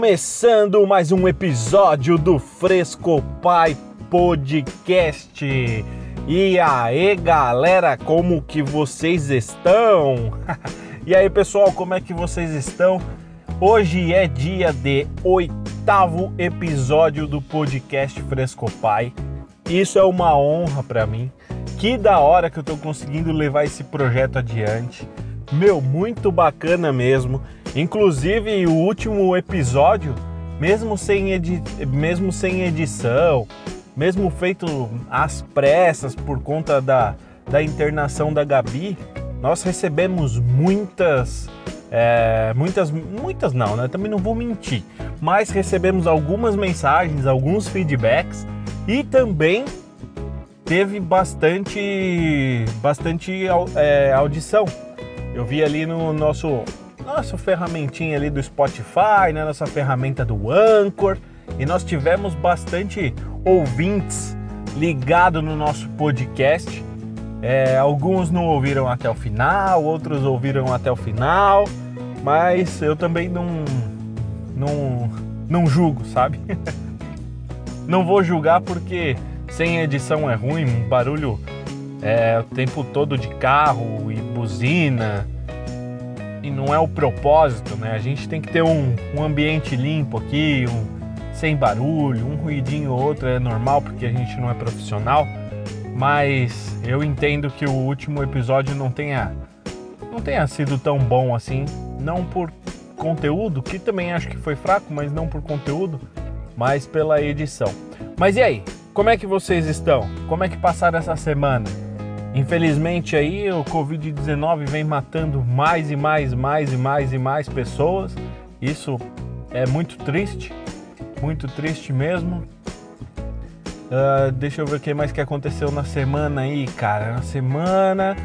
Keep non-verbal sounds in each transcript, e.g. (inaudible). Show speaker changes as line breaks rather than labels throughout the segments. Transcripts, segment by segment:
Começando mais um episódio do Fresco Pai Podcast. E aí, galera, como que vocês estão? (laughs) e aí, pessoal, como é que vocês estão? Hoje é dia de oitavo episódio do podcast Fresco Pai. Isso é uma honra para mim. Que da hora que eu tô conseguindo levar esse projeto adiante. Meu, muito bacana mesmo. Inclusive o último episódio, mesmo sem, edi mesmo sem edição, mesmo feito às pressas por conta da, da internação da Gabi, nós recebemos muitas, é, muitas, muitas não, né? Também não vou mentir, mas recebemos algumas mensagens, alguns feedbacks e também teve bastante, bastante é, audição. Eu vi ali no nosso nossa ferramentinha ali do Spotify, né, nossa ferramenta do Anchor, e nós tivemos bastante ouvintes ligados no nosso podcast. É, alguns não ouviram até o final, outros ouviram até o final, mas eu também não, não, não julgo, sabe? (laughs) não vou julgar porque sem edição é ruim, um barulho é, o tempo todo de carro e buzina e não é o propósito, né? A gente tem que ter um, um ambiente limpo aqui, um, sem barulho, um ruidinho ou outro é normal porque a gente não é profissional, mas eu entendo que o último episódio não tenha não tenha sido tão bom assim, não por conteúdo, que também acho que foi fraco, mas não por conteúdo, mas pela edição. Mas e aí? Como é que vocês estão? Como é que passaram essa semana? Infelizmente aí o Covid-19 vem matando mais e mais, mais e mais e mais pessoas. Isso é muito triste, muito triste mesmo. Uh, deixa eu ver o que mais que aconteceu na semana aí, cara. Na semana.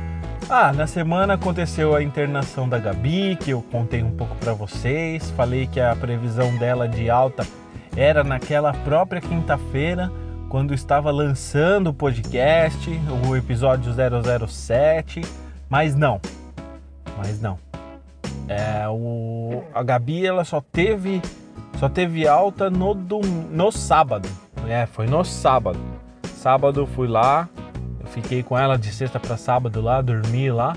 Ah, na semana aconteceu a internação da Gabi, que eu contei um pouco para vocês. Falei que a previsão dela de alta era naquela própria quinta-feira quando estava lançando o podcast, o episódio 007, mas não, mas não. É, o, a Gabi ela só teve só teve alta no, do, no sábado. É, foi no sábado. Sábado fui lá, eu fiquei com ela de sexta para sábado lá, dormi lá.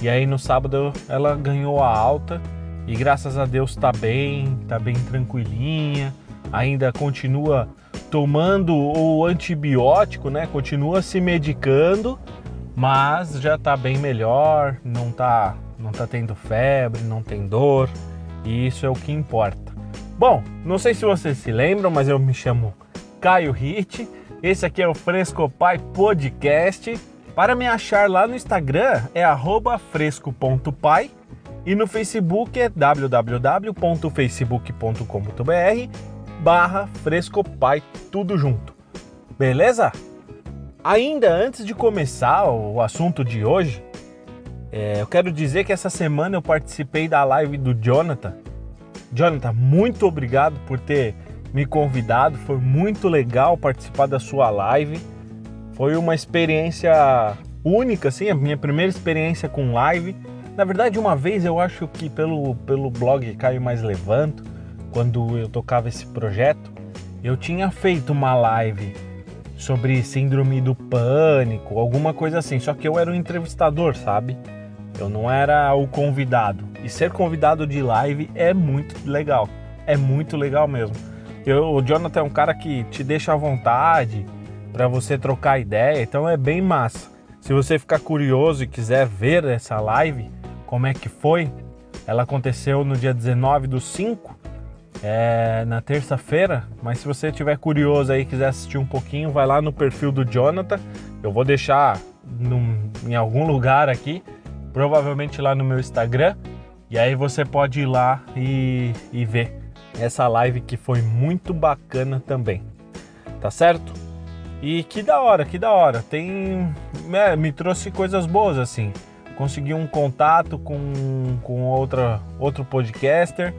E aí no sábado ela ganhou a alta e graças a Deus tá bem, tá bem tranquilinha. Ainda continua tomando o antibiótico, né? Continua se medicando, mas já tá bem melhor, não tá, não tá tendo febre, não tem dor, e isso é o que importa. Bom, não sei se vocês se lembram, mas eu me chamo Caio Hit. Esse aqui é o Fresco Pai Podcast. Para me achar lá no Instagram é fresco.pai e no Facebook é www.facebook.com.br barra Frescopai, tudo junto. Beleza? Ainda antes de começar o assunto de hoje, é, eu quero dizer que essa semana eu participei da live do Jonathan. Jonathan, muito obrigado por ter me convidado, foi muito legal participar da sua live. Foi uma experiência única, assim, a minha primeira experiência com live. Na verdade, uma vez eu acho que pelo, pelo blog Caio Mais Levanto, quando eu tocava esse projeto, eu tinha feito uma live sobre síndrome do pânico, alguma coisa assim, só que eu era o entrevistador, sabe? Eu não era o convidado. E ser convidado de live é muito legal. É muito legal mesmo. Eu, o Jonathan é um cara que te deixa à vontade para você trocar ideia, então é bem massa. Se você ficar curioso e quiser ver essa live, como é que foi, ela aconteceu no dia 19 do 5 é, na terça-feira, mas se você tiver curioso aí quiser assistir um pouquinho, vai lá no perfil do Jonathan. Eu vou deixar num, em algum lugar aqui, provavelmente lá no meu Instagram. E aí você pode ir lá e, e ver essa live que foi muito bacana também. Tá certo? E que da hora, que da hora. Tem. É, me trouxe coisas boas assim. Consegui um contato com, com outra, outro podcaster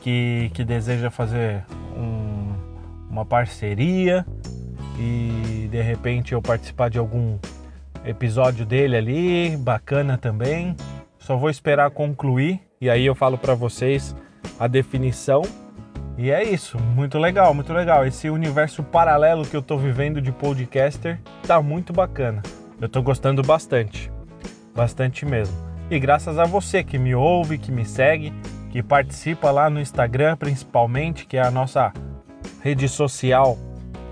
que, que deseja fazer um, uma parceria e de repente eu participar de algum episódio dele ali, bacana também. Só vou esperar concluir e aí eu falo para vocês a definição E é isso, muito legal, muito legal. Esse universo paralelo que eu tô vivendo de podcaster tá muito bacana. Eu tô gostando bastante, bastante mesmo. E graças a você que me ouve, que me segue, que participa lá no Instagram principalmente, que é a nossa rede social,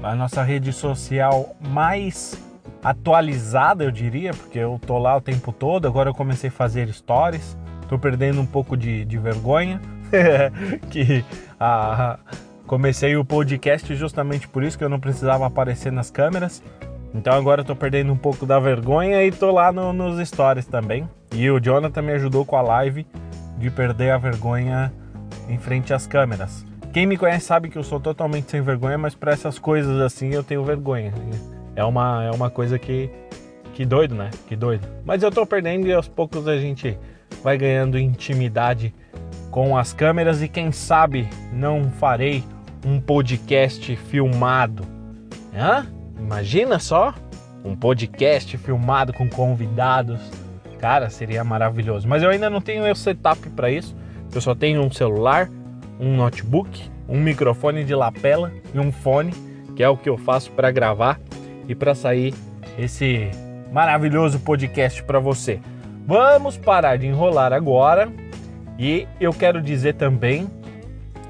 a nossa rede social mais atualizada, eu diria, porque eu tô lá o tempo todo. Agora eu comecei a fazer stories, tô perdendo um pouco de, de vergonha, (laughs) que a, comecei o podcast justamente por isso que eu não precisava aparecer nas câmeras. Então agora eu tô perdendo um pouco da vergonha e tô lá no, nos stories também. E o Jonathan me ajudou com a live de perder a vergonha em frente às câmeras. Quem me conhece sabe que eu sou totalmente sem vergonha, mas para essas coisas assim eu tenho vergonha. É uma, é uma coisa que, que doido, né? Que doido. Mas eu tô perdendo e aos poucos a gente vai ganhando intimidade com as câmeras e quem sabe não farei um podcast filmado. Hã? Imagina só um podcast filmado com convidados Cara, seria maravilhoso. Mas eu ainda não tenho o setup para isso. Eu só tenho um celular, um notebook, um microfone de lapela e um fone, que é o que eu faço para gravar e para sair esse maravilhoso podcast para você. Vamos parar de enrolar agora e eu quero dizer também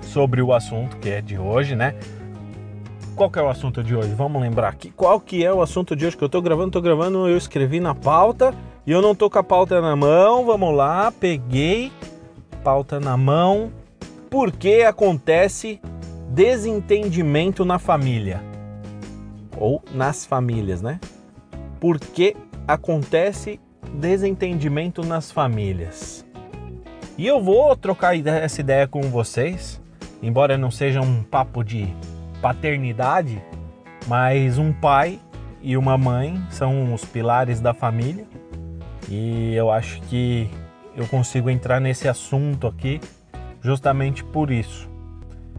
sobre o assunto que é de hoje, né? Qual que é o assunto de hoje? Vamos lembrar aqui. Qual que é o assunto de hoje que eu tô gravando? Tô gravando, eu escrevi na pauta e eu não tô com a pauta na mão, vamos lá, peguei, pauta na mão. Por que acontece desentendimento na família? Ou nas famílias, né? Por que acontece desentendimento nas famílias? E eu vou trocar essa ideia com vocês, embora não seja um papo de paternidade, mas um pai e uma mãe são os pilares da família e eu acho que eu consigo entrar nesse assunto aqui justamente por isso.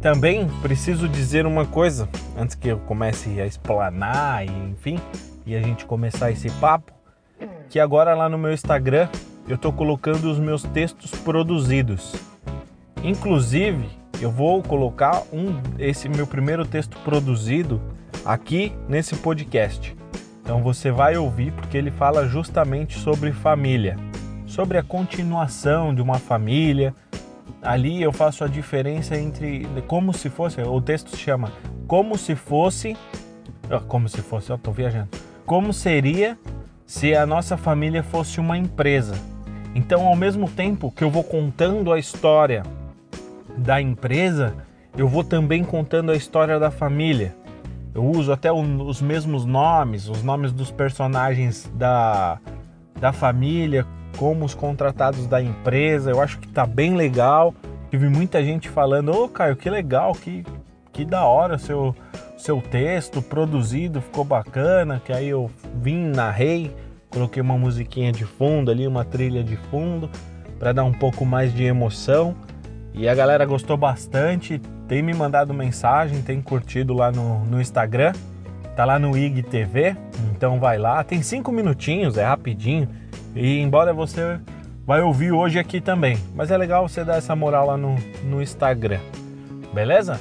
Também preciso dizer uma coisa antes que eu comece a explanar e enfim, e a gente começar esse papo, que agora lá no meu Instagram eu estou colocando os meus textos produzidos. Inclusive, eu vou colocar um esse meu primeiro texto produzido aqui nesse podcast. Então você vai ouvir porque ele fala justamente sobre família, sobre a continuação de uma família. Ali eu faço a diferença entre como se fosse, o texto se chama como se fosse, como se fosse, eu tô viajando. Como seria se a nossa família fosse uma empresa? Então, ao mesmo tempo que eu vou contando a história da empresa, eu vou também contando a história da família. Eu uso até os mesmos nomes, os nomes dos personagens da, da família, como os contratados da empresa. Eu acho que tá bem legal. Tive muita gente falando: Ô oh, Caio, que legal, que, que da hora seu, seu texto produzido, ficou bacana. Que aí eu vim, narrei, coloquei uma musiquinha de fundo ali, uma trilha de fundo, para dar um pouco mais de emoção. E a galera gostou bastante, tem me mandado mensagem, tem curtido lá no, no Instagram, tá lá no IGTV, então vai lá, tem cinco minutinhos, é rapidinho, e embora você vai ouvir hoje aqui também, mas é legal você dar essa moral lá no, no Instagram, beleza?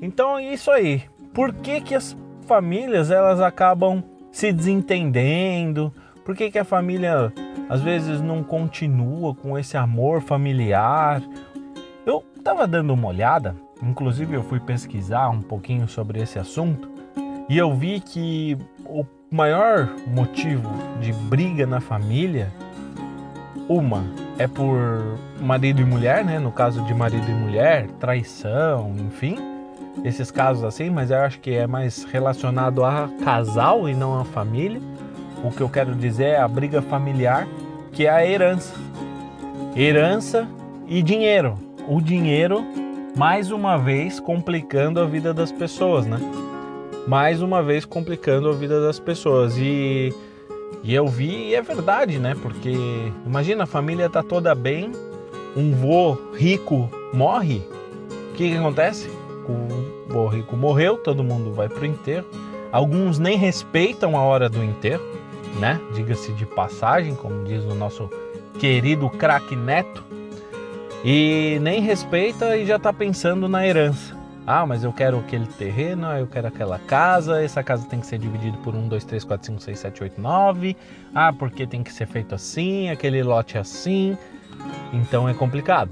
Então é isso aí. Por que, que as famílias elas acabam se desentendendo? Por que, que a família às vezes não continua com esse amor familiar? Eu estava dando uma olhada, inclusive eu fui pesquisar um pouquinho sobre esse assunto e eu vi que o maior motivo de briga na família, uma é por marido e mulher, né? No caso de marido e mulher, traição, enfim esses casos assim, mas eu acho que é mais relacionado a casal e não a família. O que eu quero dizer é a briga familiar, que é a herança. Herança e dinheiro. O dinheiro, mais uma vez, complicando a vida das pessoas, né? Mais uma vez complicando a vida das pessoas. E, e eu vi, e é verdade, né? Porque imagina, a família tá toda bem, um vô rico morre, o que, que acontece? o vô rico morreu, todo mundo vai pro enterro. Alguns nem respeitam a hora do enterro, né? Diga-se de passagem, como diz o nosso querido craque Neto, e nem respeita e já está pensando na herança. Ah, mas eu quero aquele terreno, eu quero aquela casa, essa casa tem que ser dividida por 1, 2, 3, 4, 5, 6, 7, 8, 9. Ah, porque tem que ser feito assim, aquele lote assim. Então é complicado.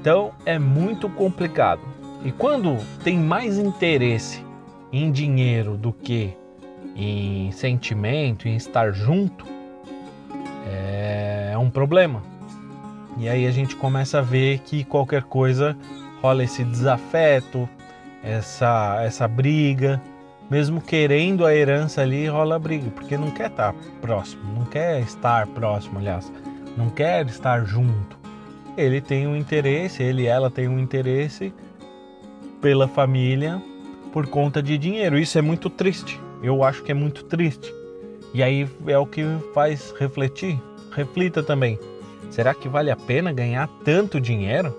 Então é muito complicado. E quando tem mais interesse em dinheiro do que em sentimento, em estar junto, é um problema. E aí a gente começa a ver que qualquer coisa rola esse desafeto, essa, essa briga. Mesmo querendo a herança ali, rola briga, porque não quer estar próximo, não quer estar próximo, aliás, não quer estar junto. Ele tem um interesse, ele e ela tem um interesse pela família por conta de dinheiro. Isso é muito triste. Eu acho que é muito triste. E aí é o que faz refletir. Reflita também. Será que vale a pena ganhar tanto dinheiro?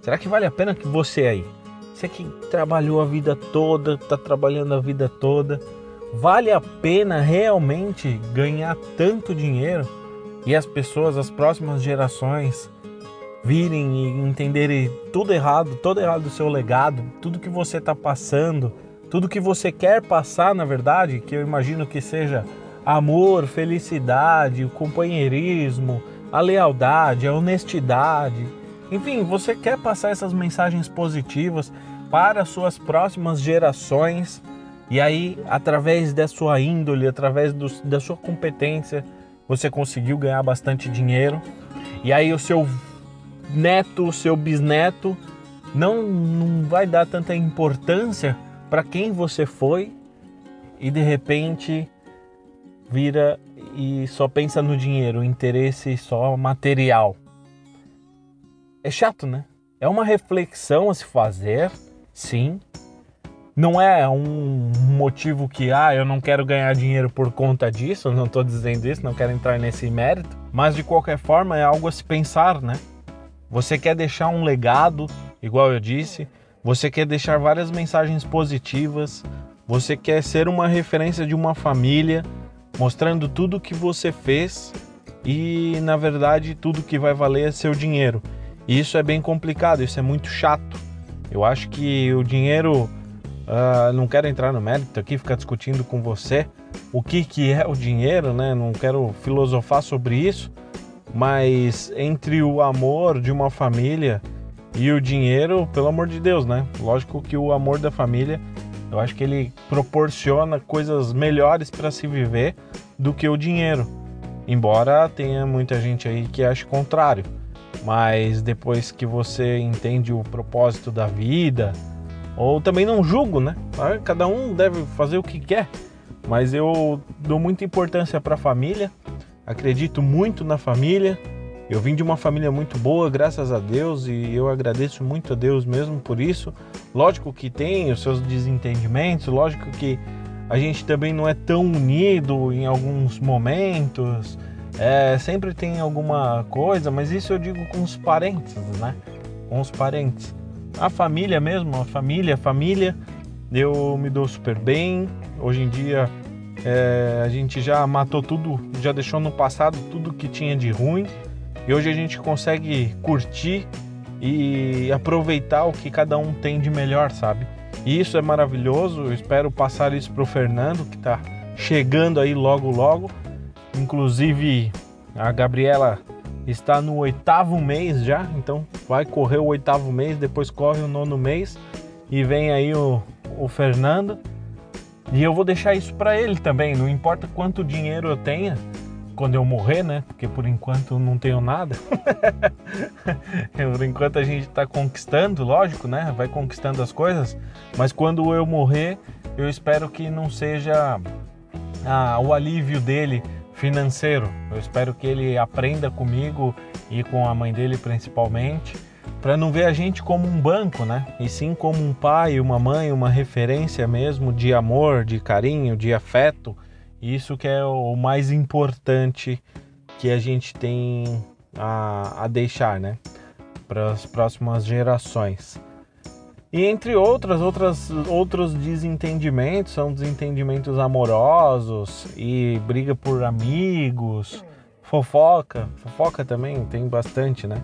Será que vale a pena que você aí, você que trabalhou a vida toda, está trabalhando a vida toda, vale a pena realmente ganhar tanto dinheiro e as pessoas, as próximas gerações, virem e entenderem tudo errado, todo errado do seu legado, tudo que você está passando, tudo que você quer passar, na verdade, que eu imagino que seja amor, felicidade, o companheirismo, a lealdade, a honestidade. Enfim, você quer passar essas mensagens positivas para suas próximas gerações e aí, através da sua índole, através do, da sua competência, você conseguiu ganhar bastante dinheiro. E aí, o seu neto, o seu bisneto não, não vai dar tanta importância para quem você foi e de repente vira e só pensa no dinheiro, interesse só material. É chato, né? É uma reflexão a se fazer, sim. Não é um motivo que, ah, eu não quero ganhar dinheiro por conta disso, não estou dizendo isso, não quero entrar nesse mérito, mas de qualquer forma é algo a se pensar, né? Você quer deixar um legado, igual eu disse, você quer deixar várias mensagens positivas, você quer ser uma referência de uma família mostrando tudo que você fez e na verdade tudo que vai valer é seu dinheiro. E isso é bem complicado, isso é muito chato. Eu acho que o dinheiro, uh, não quero entrar no mérito aqui, ficar discutindo com você o que, que é o dinheiro, né? Não quero filosofar sobre isso, mas entre o amor de uma família e o dinheiro, pelo amor de Deus, né? Lógico que o amor da família eu acho que ele proporciona coisas melhores para se viver do que o dinheiro. Embora tenha muita gente aí que ache contrário. Mas depois que você entende o propósito da vida, ou também não julgo, né? Cada um deve fazer o que quer. Mas eu dou muita importância para a família, acredito muito na família eu vim de uma família muito boa, graças a Deus, e eu agradeço muito a Deus mesmo por isso. Lógico que tem os seus desentendimentos, lógico que a gente também não é tão unido em alguns momentos, é, sempre tem alguma coisa, mas isso eu digo com os parentes, né? Com os parentes. A família mesmo, a família, a família, eu me dou super bem. Hoje em dia é, a gente já matou tudo, já deixou no passado tudo que tinha de ruim. E hoje a gente consegue curtir e aproveitar o que cada um tem de melhor, sabe? E isso é maravilhoso. Eu espero passar isso pro Fernando, que está chegando aí logo logo. Inclusive, a Gabriela está no oitavo mês já, então vai correr o oitavo mês, depois corre o nono mês e vem aí o, o Fernando. E eu vou deixar isso para ele também, não importa quanto dinheiro eu tenha, quando eu morrer, né? Porque por enquanto não tenho nada. (laughs) por enquanto a gente está conquistando, lógico, né? Vai conquistando as coisas. Mas quando eu morrer, eu espero que não seja ah, o alívio dele financeiro. Eu espero que ele aprenda comigo e com a mãe dele principalmente, para não ver a gente como um banco, né? E sim como um pai, uma mãe, uma referência mesmo de amor, de carinho, de afeto isso que é o mais importante que a gente tem a, a deixar, né? Para as próximas gerações. E entre outras, outras, outros desentendimentos, são desentendimentos amorosos e briga por amigos, fofoca. Fofoca também tem bastante, né?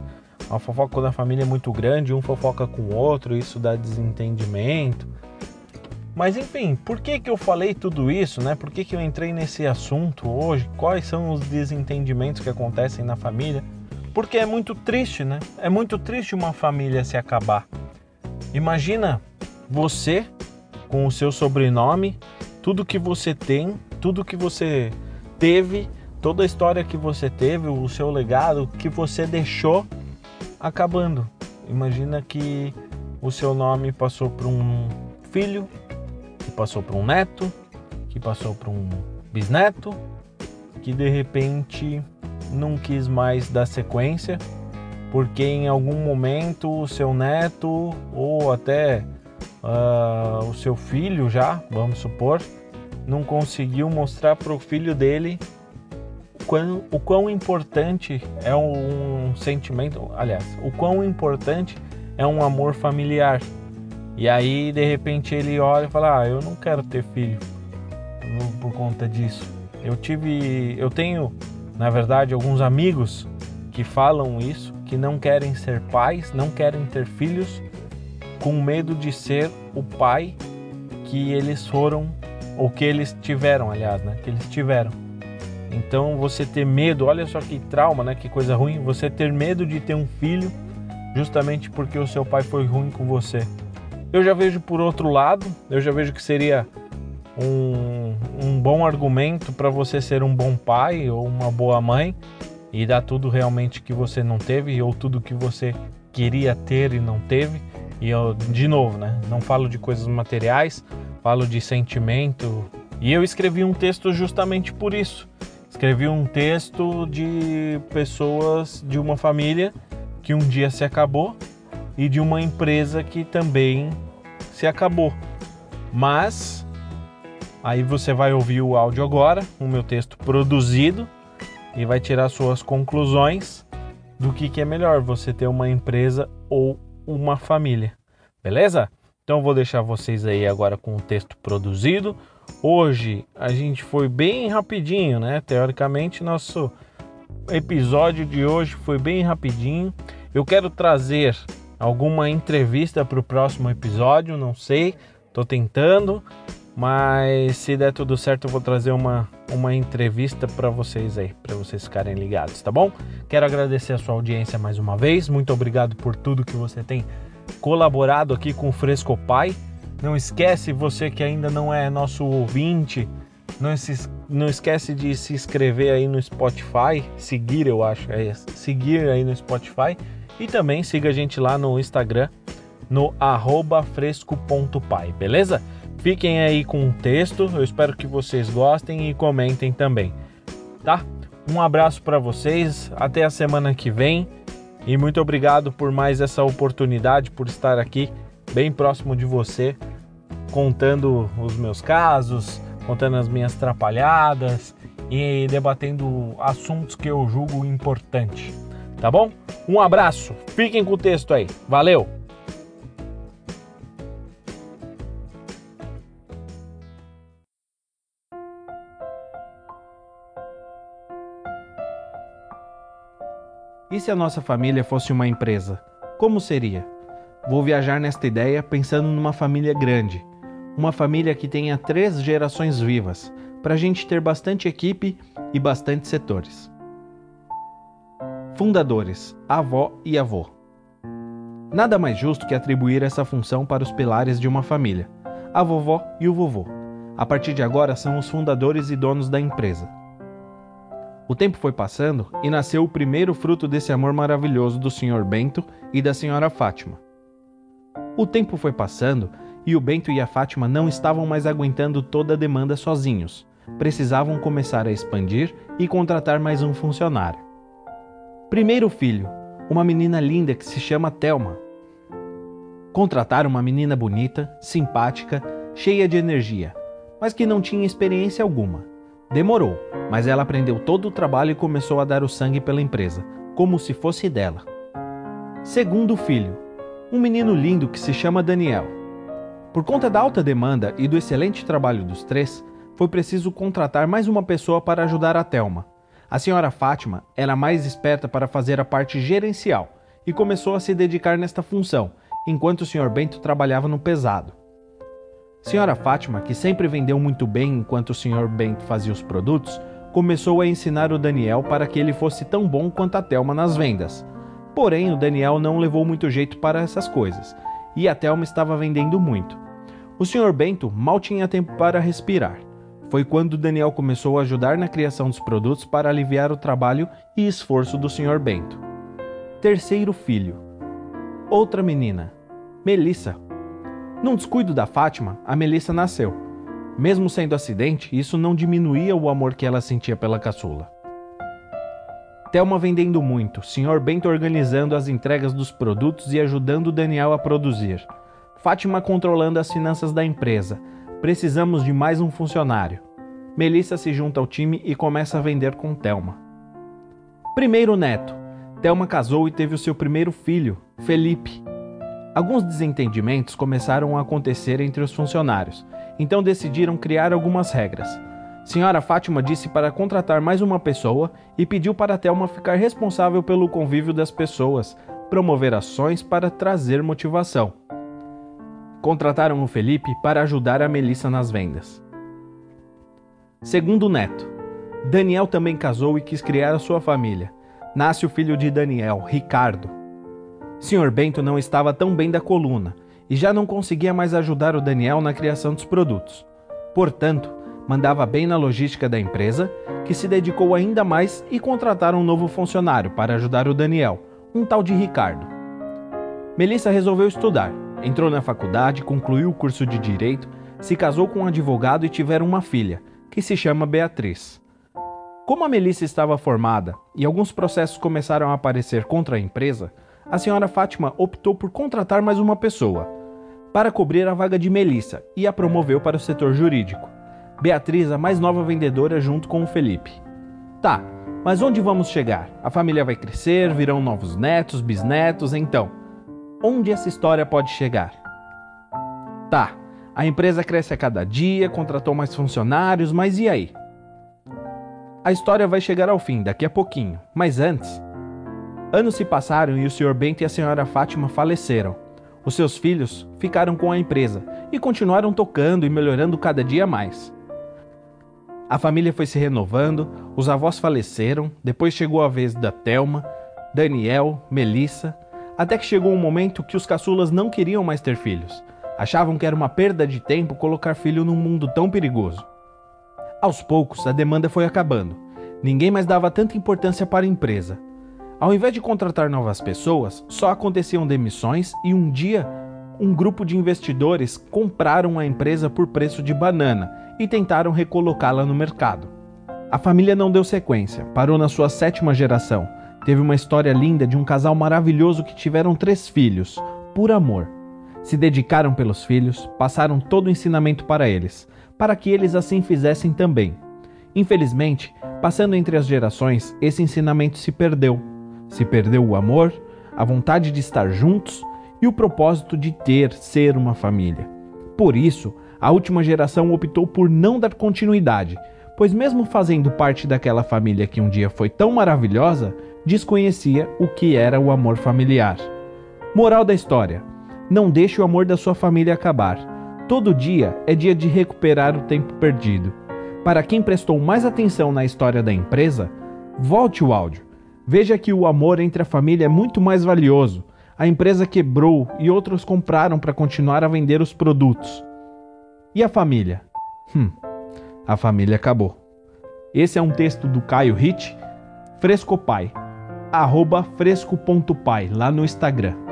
Uma fofoca quando a família é muito grande, um fofoca com o outro, isso dá desentendimento. Mas enfim, por que, que eu falei tudo isso, né? Por que, que eu entrei nesse assunto hoje? Quais são os desentendimentos que acontecem na família? Porque é muito triste, né? É muito triste uma família se acabar. Imagina você com o seu sobrenome, tudo que você tem, tudo que você teve, toda a história que você teve, o seu legado que você deixou acabando. Imagina que o seu nome passou para um filho, que passou para um neto, que passou para um bisneto, que de repente não quis mais dar sequência, porque em algum momento o seu neto ou até uh, o seu filho já, vamos supor, não conseguiu mostrar para o filho dele quão, o quão importante é um sentimento, aliás, o quão importante é um amor familiar. E aí, de repente, ele olha e fala: Ah, eu não quero ter filho por conta disso. Eu tive, eu tenho, na verdade, alguns amigos que falam isso, que não querem ser pais, não querem ter filhos, com medo de ser o pai que eles foram, ou que eles tiveram, aliás, né? Que eles tiveram. Então você ter medo, olha só que trauma, né? Que coisa ruim. Você ter medo de ter um filho justamente porque o seu pai foi ruim com você. Eu já vejo por outro lado, eu já vejo que seria um, um bom argumento para você ser um bom pai ou uma boa mãe e dar tudo realmente que você não teve ou tudo que você queria ter e não teve. E eu, de novo, né? Não falo de coisas materiais, falo de sentimento. E eu escrevi um texto justamente por isso Escrevi um texto de pessoas de uma família que um dia se acabou e de uma empresa que também se acabou. Mas aí você vai ouvir o áudio agora, o meu texto produzido e vai tirar suas conclusões do que, que é melhor, você ter uma empresa ou uma família. Beleza? Então vou deixar vocês aí agora com o texto produzido Hoje a gente foi bem rapidinho, né? Teoricamente, nosso episódio de hoje foi bem rapidinho. Eu quero trazer alguma entrevista para o próximo episódio, não sei, tô tentando, mas se der tudo certo, eu vou trazer uma, uma entrevista para vocês aí, para vocês ficarem ligados, tá bom? Quero agradecer a sua audiência mais uma vez, muito obrigado por tudo que você tem colaborado aqui com o Fresco Pai. Não esquece, você que ainda não é nosso ouvinte, não, se, não esquece de se inscrever aí no Spotify, seguir eu acho, é seguir aí no Spotify e também siga a gente lá no Instagram, no fresco.pai, beleza? Fiquem aí com o texto, eu espero que vocês gostem e comentem também, tá? Um abraço para vocês, até a semana que vem e muito obrigado por mais essa oportunidade, por estar aqui bem próximo de você, contando os meus casos, contando as minhas trapalhadas e debatendo assuntos que eu julgo importante. Tá bom? Um abraço, fiquem com o texto aí. Valeu! E se a nossa família fosse uma empresa? Como seria? Vou viajar nesta ideia pensando numa família grande, uma família que tenha três gerações vivas, para a gente ter bastante equipe e bastante setores. Fundadores: avó e avô. Nada mais justo que atribuir essa função para os pilares de uma família, a vovó e o vovô. A partir de agora são os fundadores e donos da empresa. O tempo foi passando e nasceu o primeiro fruto desse amor maravilhoso do Sr. Bento e da Sra. Fátima. O tempo foi passando e o Bento e a Fátima não estavam mais aguentando toda a demanda sozinhos. Precisavam começar a expandir e contratar mais um funcionário. Primeiro filho, uma menina linda que se chama Thelma. Contrataram uma menina bonita, simpática, cheia de energia, mas que não tinha experiência alguma. Demorou, mas ela aprendeu todo o trabalho e começou a dar o sangue pela empresa, como se fosse dela. Segundo filho, um menino lindo que se chama Daniel. Por conta da alta demanda e do excelente trabalho dos três, foi preciso contratar mais uma pessoa para ajudar a Thelma. A senhora Fátima era mais esperta para fazer a parte gerencial e começou a se dedicar nesta função, enquanto o Sr. Bento trabalhava no pesado. Senhora Fátima, que sempre vendeu muito bem enquanto o Sr. Bento fazia os produtos, começou a ensinar o Daniel para que ele fosse tão bom quanto a Thelma nas vendas. Porém, o Daniel não levou muito jeito para essas coisas, e a Thelma estava vendendo muito. O Sr. Bento mal tinha tempo para respirar. Foi quando Daniel começou a ajudar na criação dos produtos para aliviar o trabalho e esforço do Sr. Bento. Terceiro filho. Outra menina, Melissa. Num descuido da Fátima, a Melissa nasceu. Mesmo sendo acidente, isso não diminuía o amor que ela sentia pela caçula. Thelma vendendo muito, Sr. Bento organizando as entregas dos produtos e ajudando Daniel a produzir. Fátima controlando as finanças da empresa. Precisamos de mais um funcionário. Melissa se junta ao time e começa a vender com Thelma. Primeiro neto. Thelma casou e teve o seu primeiro filho, Felipe. Alguns desentendimentos começaram a acontecer entre os funcionários, então decidiram criar algumas regras. Senhora Fátima disse para contratar mais uma pessoa e pediu para Thelma ficar responsável pelo convívio das pessoas, promover ações para trazer motivação contrataram o Felipe para ajudar a Melissa nas vendas. Segundo neto, Daniel também casou e quis criar a sua família. Nasce o filho de Daniel, Ricardo. Sr. Bento não estava tão bem da coluna e já não conseguia mais ajudar o Daniel na criação dos produtos. Portanto, mandava bem na logística da empresa, que se dedicou ainda mais e contrataram um novo funcionário para ajudar o Daniel, um tal de Ricardo. Melissa resolveu estudar Entrou na faculdade, concluiu o curso de direito, se casou com um advogado e tiveram uma filha, que se chama Beatriz. Como a Melissa estava formada e alguns processos começaram a aparecer contra a empresa, a senhora Fátima optou por contratar mais uma pessoa para cobrir a vaga de Melissa e a promoveu para o setor jurídico. Beatriz, a mais nova vendedora, junto com o Felipe. Tá, mas onde vamos chegar? A família vai crescer, virão novos netos, bisnetos, então onde essa história pode chegar? Tá, a empresa cresce a cada dia, contratou mais funcionários, mas e aí? A história vai chegar ao fim daqui a pouquinho, mas antes. Anos se passaram e o Sr. Bento e a Sra. Fátima faleceram. Os seus filhos ficaram com a empresa e continuaram tocando e melhorando cada dia mais. A família foi se renovando, os avós faleceram, depois chegou a vez da Telma, Daniel, Melissa, até que chegou um momento que os caçulas não queriam mais ter filhos. Achavam que era uma perda de tempo colocar filho num mundo tão perigoso. Aos poucos, a demanda foi acabando. Ninguém mais dava tanta importância para a empresa. Ao invés de contratar novas pessoas, só aconteciam demissões e um dia um grupo de investidores compraram a empresa por preço de banana e tentaram recolocá-la no mercado. A família não deu sequência, parou na sua sétima geração Teve uma história linda de um casal maravilhoso que tiveram três filhos, por amor. Se dedicaram pelos filhos, passaram todo o ensinamento para eles, para que eles assim fizessem também. Infelizmente, passando entre as gerações, esse ensinamento se perdeu. Se perdeu o amor, a vontade de estar juntos e o propósito de ter, ser uma família. Por isso, a última geração optou por não dar continuidade, pois, mesmo fazendo parte daquela família que um dia foi tão maravilhosa, desconhecia o que era o amor familiar. Moral da história: não deixe o amor da sua família acabar. Todo dia é dia de recuperar o tempo perdido. Para quem prestou mais atenção na história da empresa, volte o áudio. Veja que o amor entre a família é muito mais valioso. A empresa quebrou e outros compraram para continuar a vender os produtos. E a família? Hum, a família acabou. Esse é um texto do Caio Hit, Fresco Pai arroba fresco.pai lá no Instagram.